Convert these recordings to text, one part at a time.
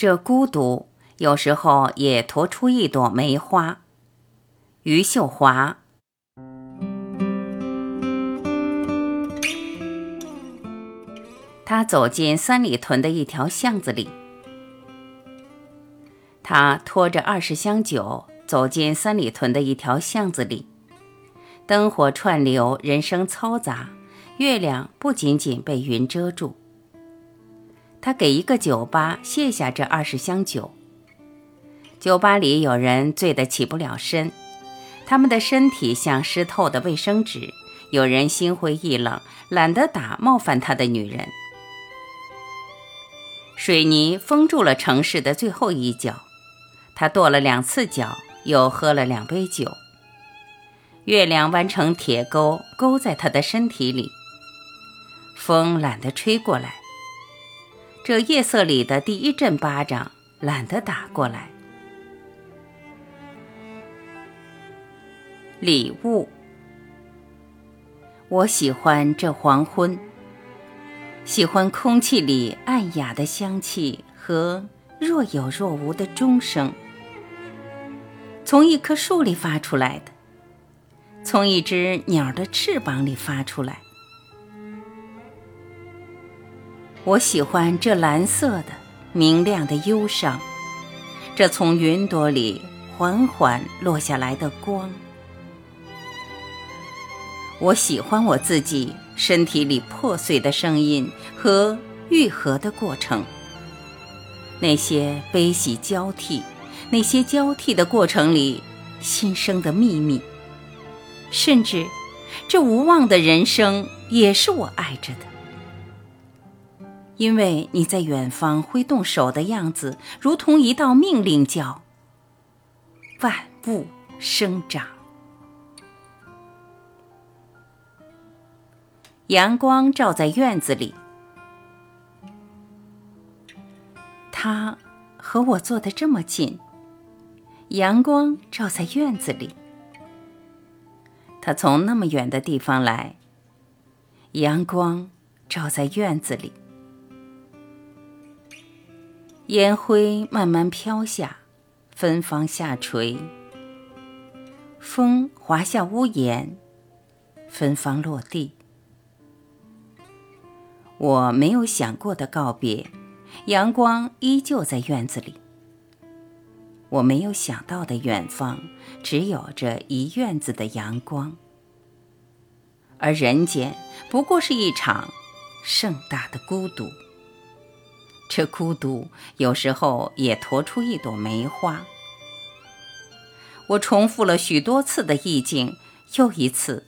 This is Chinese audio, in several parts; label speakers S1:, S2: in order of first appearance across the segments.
S1: 这孤独有时候也驮出一朵梅花。余秀华。他走进三里屯的一条巷子里，他拖着二十箱酒走进三里屯的一条巷子里，灯火串流，人声嘈杂，月亮不仅仅被云遮住。他给一个酒吧卸下这二十箱酒，酒吧里有人醉得起不了身，他们的身体像湿透的卫生纸，有人心灰意冷，懒得打冒犯他的女人。水泥封住了城市的最后一角，他跺了两次脚，又喝了两杯酒。月亮弯成铁钩，钩在他的身体里。风懒得吹过来，这夜色里的第一阵巴掌懒得打过来。礼物，我喜欢这黄昏。喜欢空气里暗哑的香气和若有若无的钟声，从一棵树里发出来的，从一只鸟的翅膀里发出来。我喜欢这蓝色的、明亮的忧伤，这从云朵里缓缓落下来的光。我喜欢我自己。身体里破碎的声音和愈合的过程，那些悲喜交替，那些交替的过程里新生的秘密，甚至这无望的人生也是我爱着的。因为你在远方挥动手的样子，如同一道命令，叫万物生长。阳光照在院子里，他和我坐得这么近。阳光照在院子里，他从那么远的地方来。阳光照在院子里，烟灰慢慢飘下，芬芳下垂，风滑下屋檐，芬芳落地。我没有想过的告别，阳光依旧在院子里。我没有想到的远方，只有这一院子的阳光。而人间不过是一场盛大的孤独。这孤独有时候也驮出一朵梅花。我重复了许多次的意境，又一次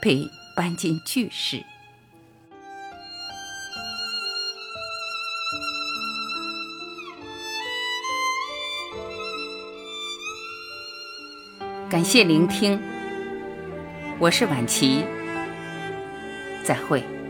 S1: 被搬进句式。感谢聆听，我是晚琪，再会。